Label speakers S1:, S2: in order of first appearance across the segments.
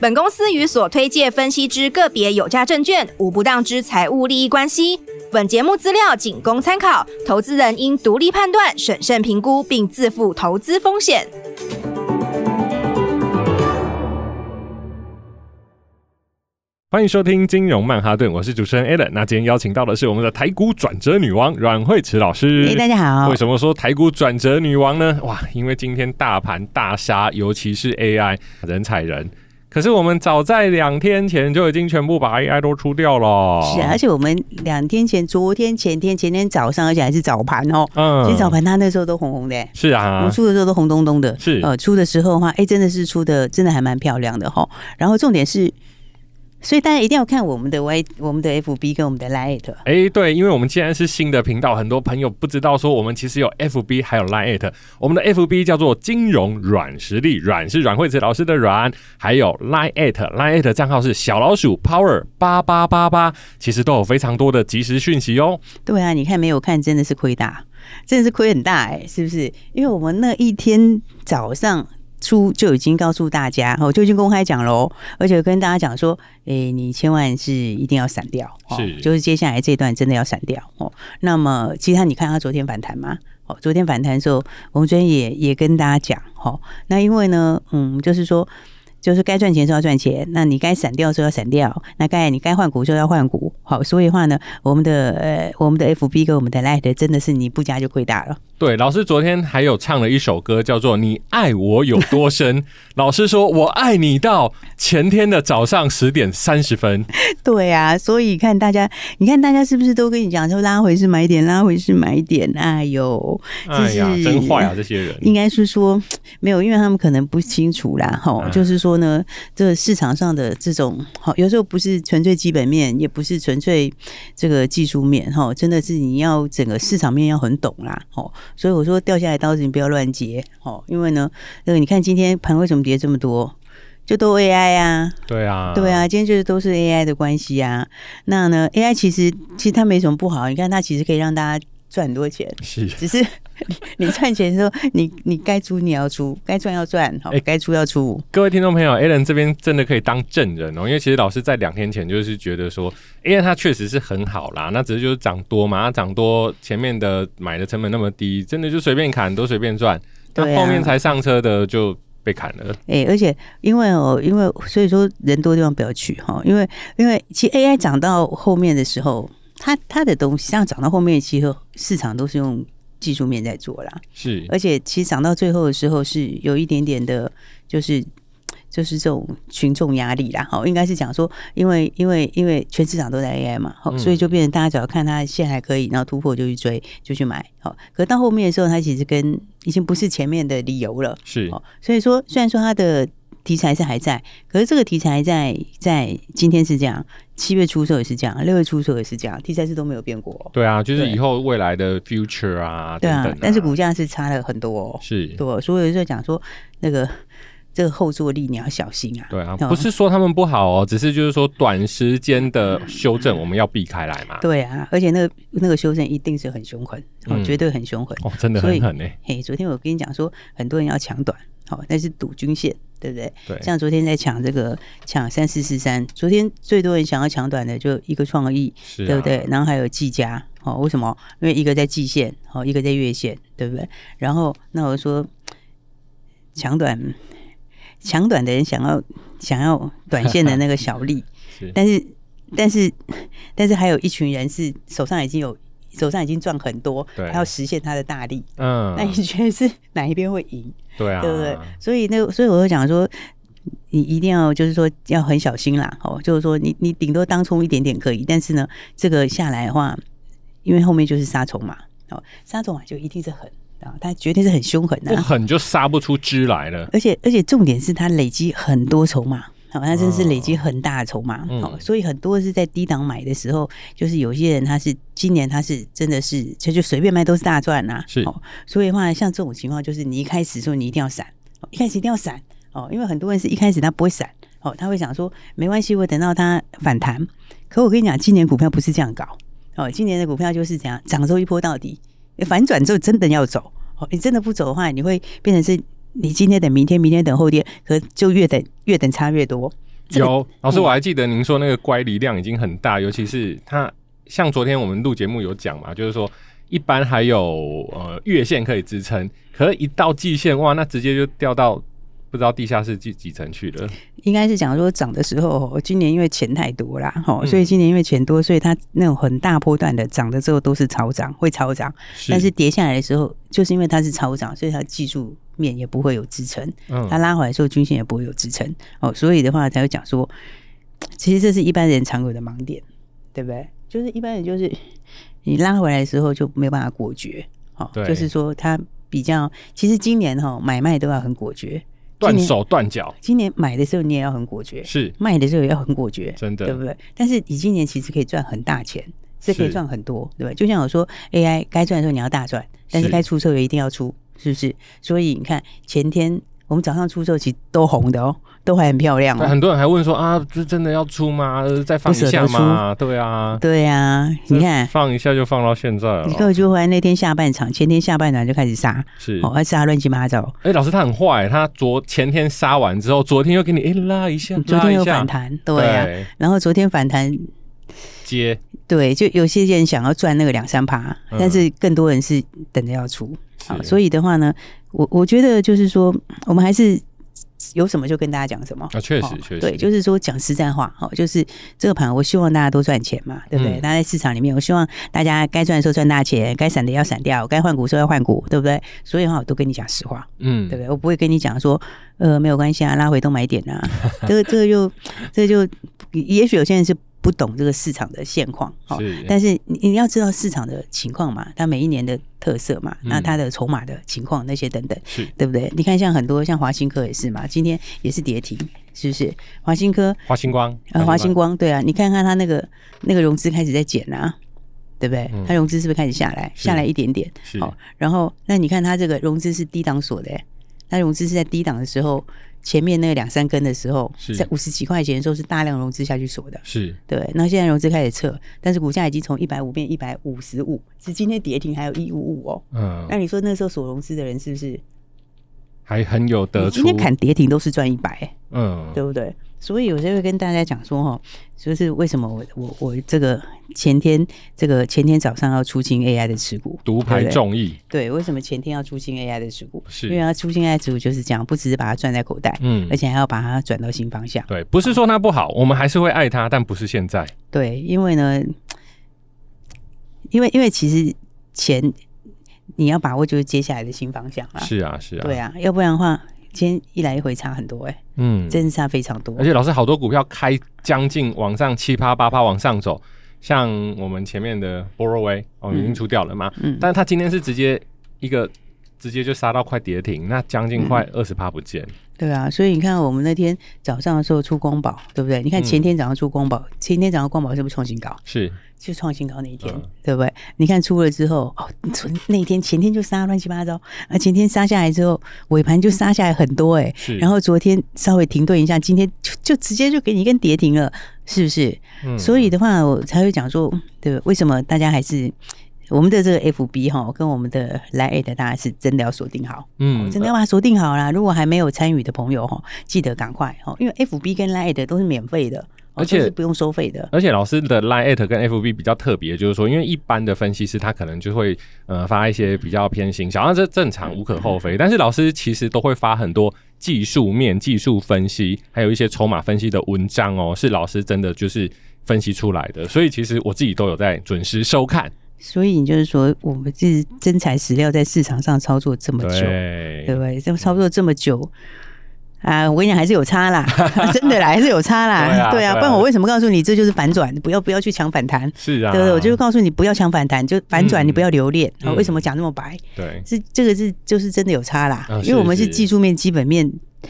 S1: 本公司与所推介分析之个别有价证券无不当之财务利益关系。本节目资料仅供参考，投资人应独立判断、审慎评估，并自负投资风险。
S2: 欢迎收听金融曼哈顿，我是主持人 Alan。那今天邀请到的是我们的台股转折女王阮慧慈老师。
S3: 哎，大家好。
S2: 为什么说台股转折女王呢？哇，因为今天大盘大杀，尤其是 AI 人踩人。可是我们早在两天前就已经全部把 AI 都出掉了。
S3: 是啊，而且我们两天前、昨天、前天、前天早上，而且还是早盘哦。嗯。其实早盘它那时候都红红的。
S2: 是啊。
S3: 我们出的时候都红彤彤的。
S2: 是。
S3: 呃，出的时候的话，哎，真的是出的，真的还蛮漂亮的哈。然后重点是。所以大家一定要看我们的 Y、我们的 FB 跟我们的 Line。
S2: 哎，对，因为我们既然是新的频道，很多朋友不知道说我们其实有 FB 还有 Line。我们的 FB 叫做金融软实力，软是阮惠慈老师的软，还有 Line，Line 账号是小老鼠 Power 八八八八，其实都有非常多的即时讯息哦。
S3: 对啊，你看没有看真的是亏大，真的是亏很大哎，是不是？因为我们那一天早上。出就已经告诉大家，哦，就已经公开讲喽，而且跟大家讲说，诶、欸，你千万是一定要闪掉，是，就是接下来这段真的要闪掉哦。那么，其他你看他昨天反弹吗，哦，昨天反弹的时候，我们昨天也也跟大家讲，哦，那因为呢，嗯，就是说。就是该赚钱时候要赚钱，那你该闪掉的时候要闪掉，那该你该换股的时候要换股，好，所以的话呢，我们的呃，我们的 FB 跟我们的 Light 真的是你不加就亏大了。
S2: 对，老师昨天还有唱了一首歌，叫做《你爱我有多深》。老师说我爱你到前天的早上十点三十分。
S3: 对啊，所以看大家，你看大家是不是都跟你讲说拉回是买点，拉回是买点？哎呦，
S2: 哎呀，真坏啊！这些人
S3: 应该是说没有，因为他们可能不清楚啦，哈、嗯，就是说。说呢，这个市场上的这种好，有时候不是纯粹基本面，也不是纯粹这个技术面，哈，真的是你要整个市场面要很懂啦，哦，所以我说掉下来刀子你不要乱接，哦，因为呢，那个你看今天盘为什么跌这么多，就都 AI 啊，
S2: 对啊，
S3: 对啊，今天就是都是 AI 的关系啊，那呢，AI 其实其实它没什么不好，你看它其实可以让大家赚很多钱，
S2: 是，
S3: 只是。你赚钱的时候，你你该出你要出，该赚要赚，好，该出要出。
S2: 各位听众朋友，Alan 这边真的可以当证人哦，因为其实老师在两天前就是觉得说，AI 它确实是很好啦，那只是就是涨多嘛，它涨多前面的买的成本那么低，真的就随便砍都随便赚，但后面才上车的就被砍了。
S3: 哎、而且因为哦，因为所以说人多地方不要去哈，因为因为其实 AI 涨到后面的时候，它它的东西这样涨到后面，其实市场都是用。技术面在做啦，
S2: 是，
S3: 而且其实涨到最后的时候是有一点点的，就是就是这种群众压力啦。好，应该是讲说，因为因为因为全市场都在 AI 嘛，好，所以就变成大家只要看它线还可以，然后突破就去追，就去买。好，可到后面的时候，它其实跟已经不是前面的理由了。
S2: 是，
S3: 所以说虽然说它的。题材是还在，可是这个题材在在今天是这样，七月初的时候也是这样，六月初的时候也是这样，题材是都没有变过。
S2: 对啊，就是以后未来的 future 啊，
S3: 对啊，
S2: 等等啊，
S3: 但是股价是差了很多哦。
S2: 是，
S3: 对，所以有时候讲说那个这个后坐力你要小心啊。
S2: 对啊，不是说他们不好哦，只是就是说短时间的修正我们要避开来嘛。
S3: 对啊，而且那个那个修正一定是很凶狠，哦，绝对很凶狠
S2: 哦，真的很狠欸。
S3: 嘿，昨天我跟你讲说，很多人要抢短，好，那是赌均线。对不对？
S2: 对，
S3: 像昨天在抢这个抢三四四三，昨天最多人想要抢短的就一个创意，对不对？然后还有技嘉，哦，为什么？因为一个在季线，哦，一个在月线，对不对？然后那我说抢短，抢短的人想要想要短线的那个小利，是，但是但是但是还有一群人是手上已经有。手上已经赚很多，对，还要实现他的大利，嗯，那你觉得是哪一边会赢？
S2: 对啊，
S3: 对不对？所以那所以我就讲说，你一定要就是说要很小心啦，哦，就是说你你顶多当冲一点点可以，但是呢，这个下来的话，因为后面就是杀虫嘛，哦，杀虫啊就一定是狠啊，它绝对是很凶狠的，
S2: 不狠就杀不出汁来了，
S3: 而且而且重点是他累积很多筹码。好，它真是累积很大的筹码，好、
S2: 嗯，
S3: 所以很多是在低档买的时候，就是有些人他是今年他是真的是就就随便卖都是大赚呐、啊，
S2: 是
S3: 哦，所以的话像这种情况，就是你一开始说你一定要闪，一开始一定要闪哦，因为很多人是一开始他不会闪哦，他会想说没关系，我等到它反弹。可我跟你讲，今年股票不是这样搞哦，今年的股票就是这样，涨之后一波到底，反转之后真的要走哦，你真的不走的话，你会变成是。你今天等明天，明天等后天，可就越等越等差越多。
S2: 有老师，我还记得您说那个乖离量已经很大，尤其是它像昨天我们录节目有讲嘛，就是说一般还有呃月线可以支撑，可是一到季线哇，那直接就掉到。不知道地下室几几层去了？
S3: 应该是讲说涨的时候，今年因为钱太多啦，哈，所以今年因为钱多，所以它那种很大波段的涨的时候都是超涨，会超涨。但是跌下来的时候，就是因为它是超涨，所以它技术面也不会有支撑。它拉回来的时候，均线也不会有支撑。哦，所以的话才会讲说，其实这是一般人常有的盲点，对不对？就是一般人就是你拉回来的时候就没有办法果决。哦，就是说它比较，其实今年哈买卖都要很果决。
S2: 断手断脚，
S3: 今年买的时候你也要很果决，
S2: 是
S3: 卖的时候也要很果决，
S2: 真的，
S3: 对不对？但是你今年其实可以赚很大钱，是可以赚很多，对吧？就像我说，AI 该赚的时候你要大赚，但是该出售也一定要出，是不是？所以你看前天我们早上出售其实都红的哦。都还很漂亮哦，
S2: 很多人还问说啊，这真的要出吗？再放一下吗？对啊，
S3: 对啊，你看
S2: 放一下就放到现在了。
S3: 你看，就回来那天下半场，前天下半场就开始杀，
S2: 是
S3: 哦，还杀乱七八糟。
S2: 哎，老师他很坏，他昨前天杀完之后，昨天又给你哎拉一下，
S3: 昨天又反弹，对啊，然后昨天反弹
S2: 接，
S3: 对，就有些人想要赚那个两三趴，但是更多人是等着要出。好，所以的话呢，我我觉得就是说，我们还是。有什么就跟大家讲什么啊，
S2: 确实确实，
S3: 对，就是说讲实在话，好，就是这个盘，我希望大家都赚钱嘛，对不对？大家在市场里面，我希望大家该赚的时候赚大钱，该闪的要闪掉，该换股的时候要换股，对不对？所以的话，我都跟你讲实话，嗯，对不对？我不会跟你讲说，呃，没有关系啊，拉回都买点啊，这个这个就这个就，也许有些人是。不懂这个市场的现况，哦，但是你你要知道市场的情况嘛，它每一年的特色嘛，那它的筹码的情况那些等等，是对不对？你看像很多像华新科也是嘛，今天也是跌停，是不是？华新科、
S2: 华星光，
S3: 呃，华星光，对啊，你看看它那个那个融资开始在减啊，对不对？它融资是不是开始下来，下来一点点？好，然后那你看它这个融资是低档锁的，它融资是在低档的时候。前面那两三根的时候，在五十几块钱的时候是大量融资下去锁的，是对。那现在融资开始撤，但是股价已经从一百五变一百五十五，是今天跌停还有一五五哦。嗯，那你说那时候锁融资的人是不是
S2: 还很有得出？
S3: 今天砍跌停都是赚一百，嗯，对不对？所以有时候会跟大家讲说哈，就是为什么我我我这个前天这个前天早上要出清 AI 的持股，
S2: 独排众议，
S3: 对，为什么前天要出清 AI 的持股？是因为要出清 AI 持股就是这样，不只是把它赚在口袋，嗯，而且还要把它转到新方向。
S2: 对，不是说它不好，我们还是会爱它，但不是现在。
S3: 对，因为呢，因为因为其实钱你要把握就是接下来的新方向啊，
S2: 是啊是啊，
S3: 对啊，要不然的话。今天一来一回差很多哎、欸，嗯，真的差非常多。
S2: 而且老师好多股票开将近往上七趴八趴往上走，像我们前面的 Borroway 哦已经出掉了嘛，嗯，但是他今天是直接一个直接就杀到快跌停，那将近快二十趴不见、嗯。
S3: 对啊，所以你看我们那天早上的时候出光宝，对不对？你看前天早上出光宝，嗯、前天早上光宝是不是创新高？
S2: 是。
S3: 就创新高那一天，嗯、对不对？你看出了之后，哦，那一天前天就杀乱七八糟，啊，前天杀下来之后，尾盘就杀下来很多哎、欸，然后昨天稍微停顿一下，今天就就直接就给你一根跌停了，是不是？嗯、所以的话，我才会讲说，对不对？为什么大家还是我们的这个 FB 哈，跟我们的 Line 的大家是真的要锁定好，嗯，真的要把它锁定好啦。如果还没有参与的朋友哈，记得赶快哈，因为 FB 跟 Line 都是免费的。而且是不用收费的。
S2: 而且老师的 Line@ 跟 FB 比较特别，就是说，因为一般的分析师他可能就会呃发一些比较偏心，想要这正常无可厚非。但是老师其实都会发很多技术面、技术分析，还有一些筹码分析的文章哦，是老师真的就是分析出来的。所以其实我自己都有在准时收看。
S3: 所以你就是说，我们是真材实料，在市场上操作这么久，对，不对？这操作这么久。啊，我跟你讲，还是有差啦，真的啦，还是有差啦。对啊，对啊，不然我为什么告诉你这就是反转？不要不要去抢反弹。
S2: 是啊，
S3: 对不对？我就告诉你不要抢反弹，就反转，你不要留恋。为什么讲那么白？
S2: 对，
S3: 是这个是就是真的有差啦，因为我们是技术面、基本面是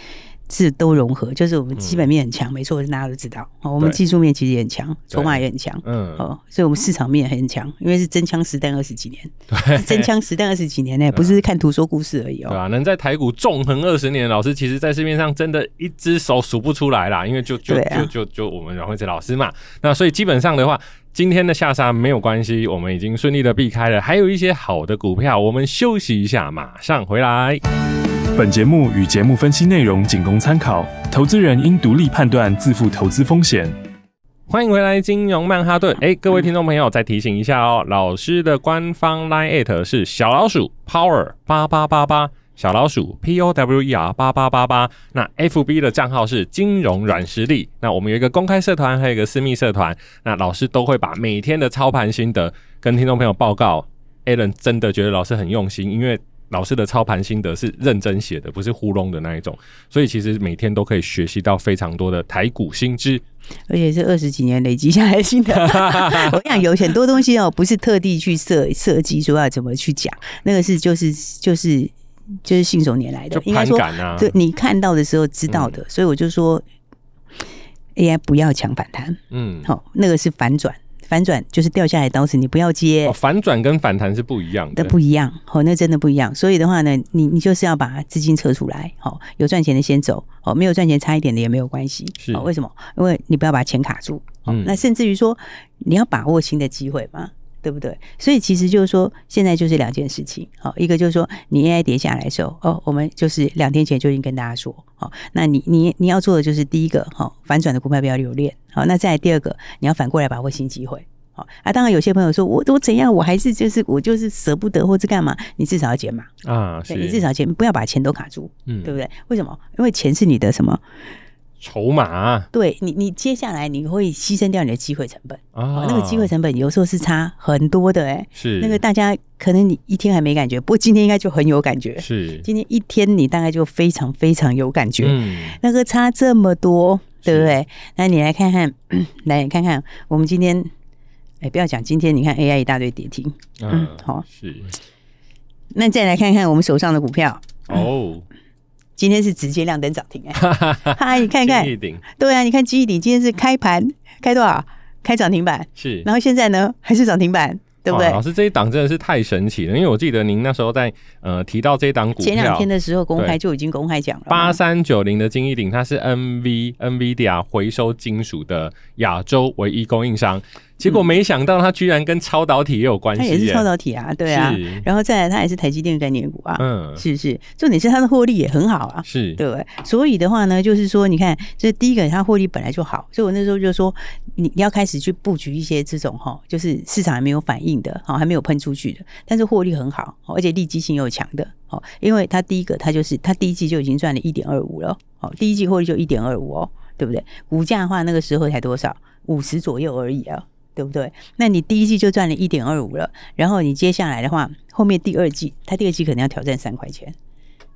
S3: 都融合，就是我们基本面很强，嗯、没错，大家都知道。哦，我们技术面其实也很强，筹码也很强。嗯，哦，所以我们市场面很强，因为是真枪实弹二十几年。对，真枪实弹二十几年呢、欸，不是看图说故事而已哦。
S2: 对啊，能在台股纵横二十年的老师，其实在市面上真的一只手数不出来啦，因为就就、啊、就就就我们阮慧慈老师嘛。那所以基本上的话，今天的下杀没有关系，我们已经顺利的避开了，还有一些好的股票，我们休息一下，马上回来。
S4: 本节目与节目分析内容仅供参考，投资人应独立判断，自负投资风险。
S2: 欢迎回来，金融曼哈顿。哎，各位听众朋友，再提醒一下哦，老师的官方 LINE@ 是小老鼠 Power 八八八八，小老鼠 P O W E R 八八八八。那 FB 的账号是金融软实力。那我们有一个公开社团，还有一个私密社团。那老师都会把每天的操盘心得跟听众朋友报告。Alan 真的觉得老师很用心，因为。老师的操盘心得是认真写的，不是糊弄的那一种，所以其实每天都可以学习到非常多的台股新知，
S3: 而且是二十几年累积下来的。心得。我跟你讲，有很多东西哦，不是特地去设设计说要怎么去讲，那个是就是就是就是信手拈来的，
S2: 就盘感啊，
S3: 对，你看到的时候知道的，嗯、所以我就说 AI 不要抢反弹，嗯，好，那个是反转。反转就是掉下来的刀子，你不要接。
S2: 哦、反转跟反弹是不一样的，
S3: 不一样。哦，那真的不一样。所以的话呢，你你就是要把资金撤出来。好、哦，有赚钱的先走。哦，没有赚钱差一点的也没有关系。是、哦，为什么？因为你不要把钱卡住。哦、嗯。那甚至于说，你要把握新的机会嘛，对不对？所以其实就是说，现在就是两件事情。好、哦，一个就是说，你 AI 跌下来的时候，哦，我们就是两天前就已经跟大家说，好、哦，那你你你要做的就是第一个，好、哦，反转的股票不要留恋。好，那再来第二个，你要反过来把握新机会。好啊，当然有些朋友说，我我怎样，我还是就是我就是舍不得或者干嘛，你至少要减码啊，对，你至少减，不要把钱都卡住，嗯，对不对？为什么？因为钱是你的什么
S2: 筹码？
S3: 对你，你接下来你会牺牲掉你的机会成本。啊，那个机会成本有时候是差很多的，哎，是。那个大家可能你一天还没感觉，不过今天应该就很有感觉，是。今天一天你大概就非常非常有感觉，嗯，那个差这么多。对不对？那你来看看，来看看我们今天，哎，不要讲今天，你看 AI 一大堆跌停，嗯，嗯，好，是。那再来看看我们手上的股票。哦，今天是直接亮灯涨停哎，嗨，你看看，对啊，你看记忆鼎今天是开盘开多少？开涨停板是，然后现在呢还是涨停板。对不对？
S2: 老师，这一档真的是太神奇了，因为我记得您那时候在呃提到这一档股票
S3: 前两天的时候，公开就已经公开讲了。
S2: 八三九零的金一鼎，它是 NV NVIDIA 回收金属的亚洲唯一供应商。结果没想到，它居然跟超导体也有关系。它
S3: 也是超导体啊，对啊。然后再来，它也是台积电概念股啊，嗯，是不是？重点是它的获利也很好啊，是对。所以的话呢，就是说，你看，这第一个，它获利本来就好，所以我那时候就说，你你要开始去布局一些这种哈，就是市场还没有反应的，哈，还没有喷出去的，但是获利很好，而且利基性又强的，哦，因为它第一个，它就是它第一季就已经赚了一点二五了，哦，第一季获利就一点二五哦，对不对？股价的话，那个时候才多少？五十左右而已啊。对不对？那你第一季就赚了一点二五了，然后你接下来的话，后面第二季，它第二季可能要挑战三块钱，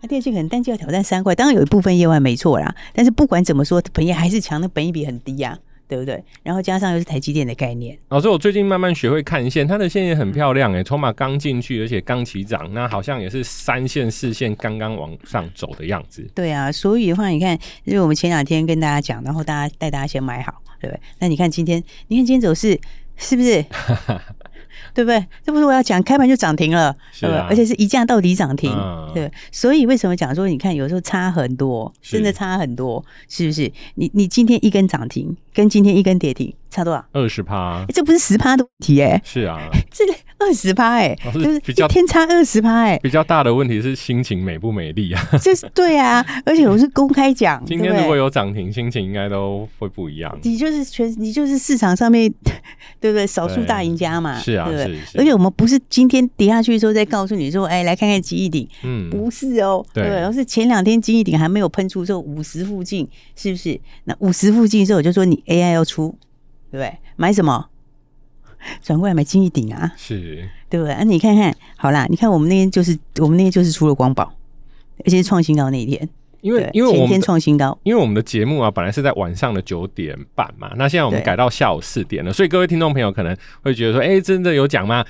S3: 那第二季可能单季要挑战三块，当然有一部分业外没错啦，但是不管怎么说，本业还是强，的本益比很低呀、啊，对不对？然后加上又是台积电的概念，
S2: 老师，我最近慢慢学会看线，它的线也很漂亮诶，筹码刚进去，而且刚起涨，那好像也是三线四线刚刚往上走的样子。
S3: 对啊，所以的话，你看，因为我们前两天跟大家讲，然后大家带大家先买好。对不对？那你看今天，你看今天走势是不是？对不对？这不是我要讲，开盘就涨停了，是吧、啊？而且是一价到底涨停，嗯、对。所以为什么讲说，你看有时候差很多，真的差很多，是不是？你你今天一根涨停，跟今天一根跌停。差多少？
S2: 二十趴，
S3: 这不是十趴的问题哎、欸。
S2: 是啊，
S3: 这个二十趴哎，就是比较天差二十趴哎。
S2: 比较大的问题是心情美不美丽啊？
S3: 这是对啊，而且我是公开讲。
S2: 今天如果有涨停，心情应该都会不一样。
S3: 你就是全，你就是市场上面 对不对？少数大赢家嘛，是啊，对不对？而且我们不是今天跌下去的时候再告诉你说，哎，来看看记忆鼎，嗯，不是哦，对，而是前两天记忆鼎还没有喷出之后五十附近，是不是？那五十附近的时候我就说你 AI 要出。对不对？买什么？转过来买金玉鼎啊？是，对不对？啊，你看看，好啦，你看我们那天就是我们那天就是出了光宝，而且是创新高那一天，
S2: 因为因为我
S3: 们创新高，
S2: 因为我们的节目啊本来是在晚上的九点半嘛，那现在我们改到下午四点了，所以各位听众朋友可能会觉得说，哎，真的有讲吗？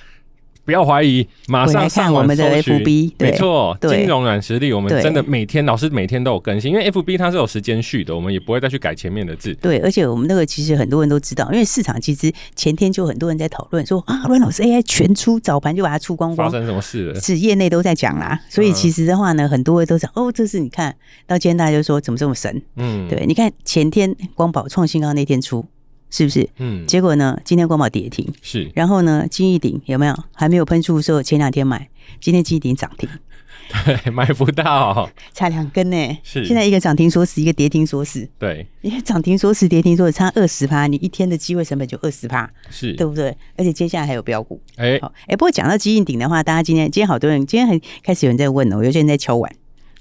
S2: 不要怀疑，马上上
S3: 我们的 FB，
S2: 没错，
S3: 对
S2: 金融软实力，我们真的每天老师每天都有更新，因为 FB 它是有时间序的，我们也不会再去改前面的字。
S3: 对，而且我们那个其实很多人都知道，因为市场其实前天就很多人在讨论说啊，阮老师 AI 全出，早盘就把它出光光，
S2: 发生什么事了？
S3: 是业内都在讲啦，所以其实的话呢，很多人都讲哦，这是你看到今天大家就说怎么这么神？嗯，对，你看前天光宝创新高那天出。是不是？嗯，结果呢？今天光宝跌停，
S2: 是。
S3: 然后呢？金逸鼎有没有还没有喷出的时候？前两天买，今天金逸鼎涨停，
S2: 对，买不到，
S3: 差两根呢。
S2: 是。
S3: 现在一个涨停锁死，一个跌停锁死。
S2: 对，
S3: 因为涨停锁死，跌停锁死差二十趴，你一天的机会成本就二十趴，
S2: 是
S3: 对不对？而且接下来还有标股，
S2: 哎、
S3: 哎，不过讲到金益鼎的话，大家今天今天好多人，今天很开始有人在问哦，有些人在敲碗，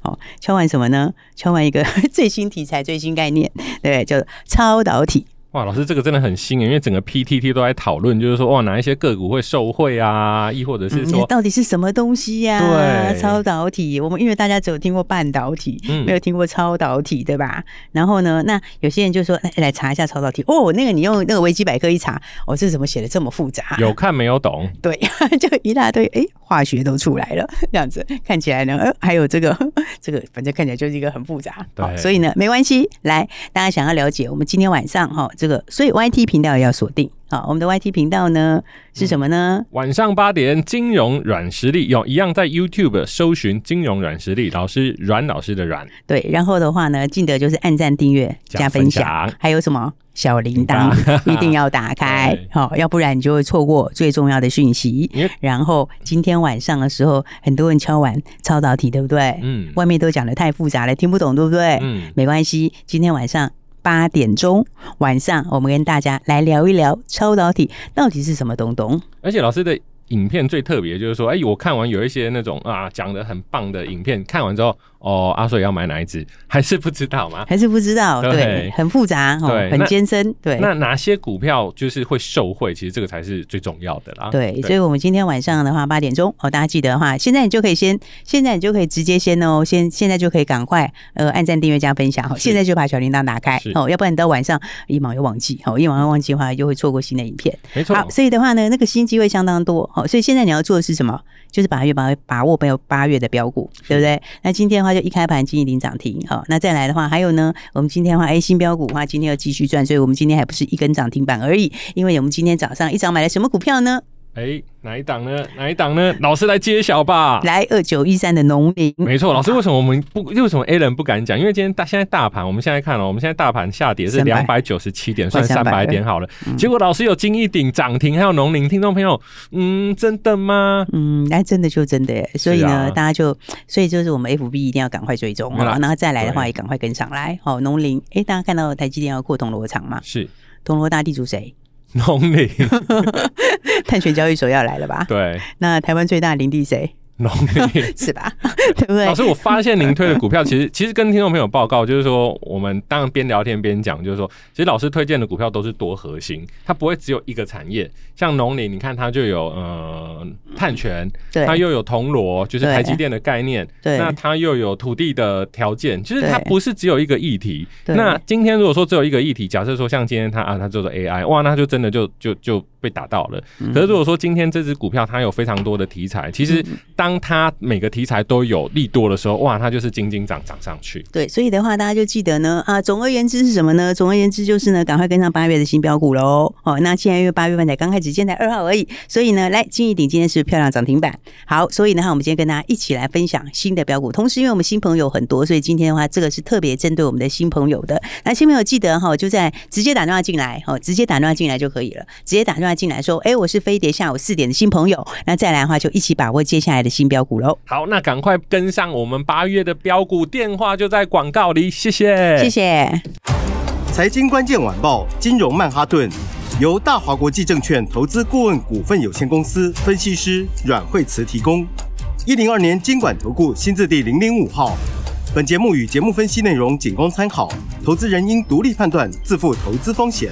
S3: 好，敲碗什么呢？敲碗一个 最新题材、最新概念，对，叫超导体。
S2: 哇，老师，这个真的很新，因为整个 PTT 都在讨论，就是说，哇，哪一些个股会受惠啊？亦或者是说，
S3: 嗯、到底是什么东西呀、
S2: 啊？
S3: 对，超导体，我们因为大家只有听过半导体，嗯、没有听过超导体，对吧？然后呢，那有些人就说，来来查一下超导体。哦，那个你用那个维基百科一查，哦，这怎么写的这么复杂？
S2: 有看没有懂？
S3: 对，就一大堆，哎，化学都出来了，这样子看起来呢，呃，还有这个 这个，反正看起来就是一个很复杂。对，所以呢，没关系，来，大家想要了解，我们今天晚上哈，这个，所以 YT。频道也要锁定好，我们的 YT 频道呢是什么呢？
S2: 嗯、晚上八点，金融软实力有一样在 YouTube 搜寻金融软实力，老师阮老师的阮。
S3: 对，然后的话呢，记得就是按赞、订阅、加分享，还有什么小铃铛 一定要打开，好，要不然你就会错过最重要的讯息。然后今天晚上的时候，很多人敲完超导体，对不对？嗯，外面都讲的太复杂了，听不懂，对不对？嗯，没关系，今天晚上。八点钟晚上，我们跟大家来聊一聊超导体到底是什么东东。
S2: 而且老师的影片最特别就是说，哎，我看完有一些那种啊讲得很棒的影片，看完之后。哦，阿、啊、水要买哪一支？还是不知道吗？
S3: 还是不知道？对，对很复杂，对，很艰深。对，
S2: 那哪些股票就是会受惠？其实这个才是最重要的啦。
S3: 对，对所以我们今天晚上的话，八点钟哦，大家记得的话，现在你就可以先，现在你就可以直接先哦，先现在就可以赶快呃按赞、订阅、加分享，现在就把小铃铛打开哦，要不然你到晚上一忙又忘记，哦，一忙又忘记的话，又会错过新的影片。
S2: 没错。
S3: 好，所以的话呢，那个新机会相当多，所以现在你要做的是什么？就是把月把把握没有八月的标股，对不对？那今天的话就一开盘今涨停，好，那再来的话，还有呢，我们今天的话，哎，新标股的话，今天要继续赚，所以我们今天还不是一根涨停板而已，因为我们今天早上一早买了什么股票呢？
S2: 哎，哪一档呢？哪一档呢？老师来揭晓吧！
S3: 来二九一三的农林，
S2: 没错。老师，为什么我们不？为什么 A 人不敢讲？因为今天大现在大盘，我们现在看了，我们现在大盘下跌是两百九十七点，算三百点好了。嗯、结果老师有金一鼎涨停，还有农林，听众朋友，嗯，真的吗？
S3: 嗯，那真的就真的耶。所以呢，啊、大家就，所以就是我们 FB 一定要赶快追踪好，然后再来的话也赶快跟上来。好，农林，哎，大家看到台积电要扩铜锣厂吗？
S2: 是，
S3: 铜锣大地主谁？
S2: 农林，
S3: 碳权交易所要来了吧？
S2: 对，
S3: 那台湾最大的林地谁？是吧？对不对？
S2: 老师，我发现您推的股票，其实其实跟听众朋友报告，就是说，我们当然边聊天边讲，就是说，其实老师推荐的股票都是多核心，它不会只有一个产业。像农林，你看它就有呃碳权，它又有铜锣，就是台积电的概念，对，那它又有土地的条件，其实它不是只有一个议题。那今天如果说只有一个议题，假设说像今天它啊，它做的 AI，哇，那就真的就就就被打到了。可是如果说今天这只股票它有非常多的题材，其实当当它每个题材都有利多的时候，哇，它就是金金涨涨上去。
S3: 对，所以的话，大家就记得呢，啊，总而言之是什么呢？总而言之就是呢，赶快跟上八月的新标股喽。哦，那现在因为八月份才刚开始，今天才二号而已，所以呢，来金一鼎今天是漂亮涨停板。好，所以呢，我们今天跟大家一起来分享新的标股。同时，因为我们新朋友很多，所以今天的话，这个是特别针对我们的新朋友的。那新朋友记得哈，就在直接打电话进来，哦，直接打电话进来就可以了。直接打电话进来说，哎，我是飞碟下午四点的新朋友。那再来的话，就一起把握接下来的新。新标股喽，
S2: 好，那赶快跟上我们八月的标股，电话就在广告里，谢谢，
S3: 谢谢。
S5: 财经关键晚报，金融曼哈顿，由大华国际证券投资顾问股份有限公司分析师阮慧慈提供。一零二年金管投顾新字第零零五号。本节目与节目分析内容仅供参考，投资人应独立判断，自负投资风险。